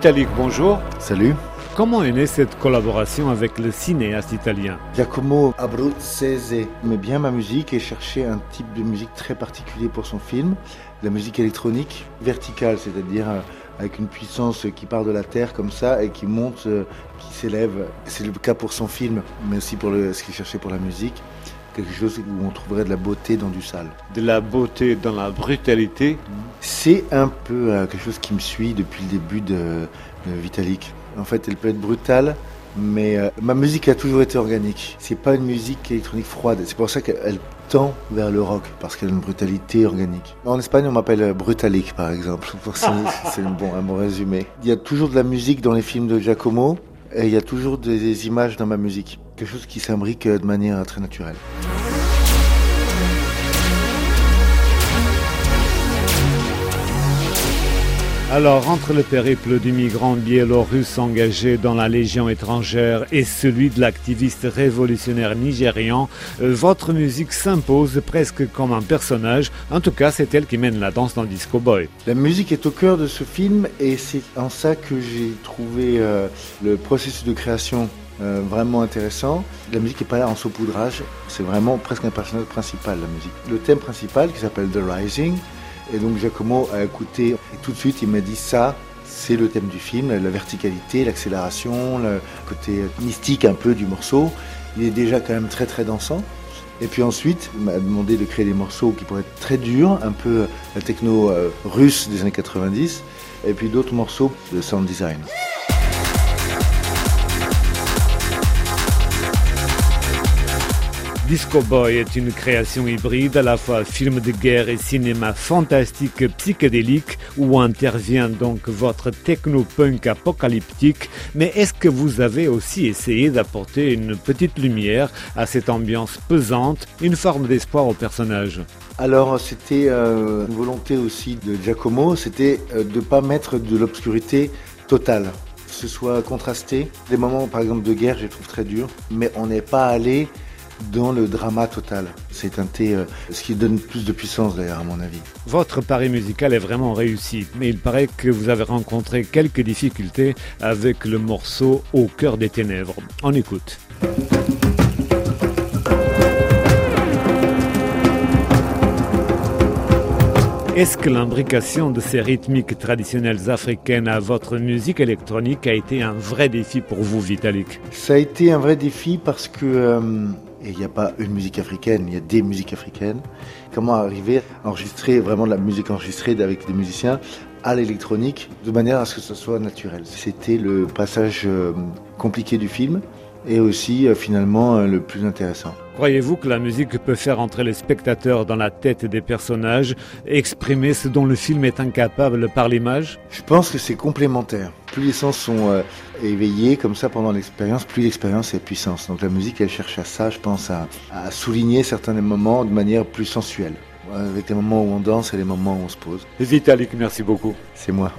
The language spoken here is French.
Vitalik, bonjour. Salut. Comment est née cette collaboration avec le cinéaste italien? Giacomo Abruzzese aimait bien ma musique et cherchait un type de musique très particulier pour son film, la musique électronique verticale, c'est-à-dire euh, avec une puissance qui part de la terre comme ça et qui monte, euh, qui s'élève. C'est le cas pour son film, mais aussi pour le, ce qu'il cherchait pour la musique. Quelque chose où on trouverait de la beauté dans du sale. De la beauté dans la brutalité C'est un peu euh, quelque chose qui me suit depuis le début de, de Vitalik. En fait, elle peut être brutale, mais euh, ma musique a toujours été organique. C'est pas une musique électronique froide. C'est pour ça qu'elle tend vers le rock, parce qu'elle a une brutalité organique. En Espagne, on m'appelle Brutalik, par exemple. C'est un bon, un bon résumé. Il y a toujours de la musique dans les films de Giacomo, et il y a toujours des images dans ma musique. Quelque chose qui s'imbrique de manière très naturelle. Alors, entre le périple du migrant biélorusse engagé dans la Légion étrangère et celui de l'activiste révolutionnaire nigérian, euh, votre musique s'impose presque comme un personnage. En tout cas, c'est elle qui mène la danse dans Disco Boy. La musique est au cœur de ce film et c'est en ça que j'ai trouvé euh, le processus de création euh, vraiment intéressant. La musique n'est pas là en saupoudrage, c'est vraiment presque un personnage principal, la musique. Le thème principal qui s'appelle The Rising, et donc Giacomo a écouté et tout de suite il m'a dit ça, c'est le thème du film, la verticalité, l'accélération, le côté mystique un peu du morceau. Il est déjà quand même très très dansant. Et puis ensuite, il m'a demandé de créer des morceaux qui pourraient être très durs, un peu la techno euh, russe des années 90, et puis d'autres morceaux de sound design. Disco Boy est une création hybride, à la fois film de guerre et cinéma fantastique psychédélique, où intervient donc votre techno-punk apocalyptique. Mais est-ce que vous avez aussi essayé d'apporter une petite lumière à cette ambiance pesante, une forme d'espoir au personnage? Alors c'était euh, une volonté aussi de Giacomo, c'était euh, de ne pas mettre de l'obscurité totale que ce soit contrasté. Des moments, par exemple, de guerre, je les trouve très durs, mais on n'est pas allé dans le drama total. C'est teinté, euh, ce qui donne plus de puissance d'ailleurs à mon avis. Votre pari musical est vraiment réussi, mais il paraît que vous avez rencontré quelques difficultés avec le morceau Au cœur des ténèbres. On écoute. Est-ce que l'imbrication de ces rythmiques traditionnelles africaines à votre musique électronique a été un vrai défi pour vous, Vitalik? Ça a été un vrai défi parce que euh, il n'y a pas une musique africaine, il y a des musiques africaines. Comment arriver à enregistrer vraiment de la musique enregistrée avec des musiciens à l'électronique de manière à ce que ce soit naturel? C'était le passage euh, compliqué du film et aussi euh, finalement le plus intéressant. Croyez-vous que la musique peut faire entrer les spectateurs dans la tête des personnages, exprimer ce dont le film est incapable par l'image? Je pense que c'est complémentaire. Plus les sens sont euh, éveillés comme ça pendant l'expérience, plus l'expérience est puissance. Donc la musique, elle cherche à ça, je pense, à, à souligner certains moments de manière plus sensuelle. Avec les moments où on danse et les moments où on se pose. Vitalik, merci beaucoup. C'est moi.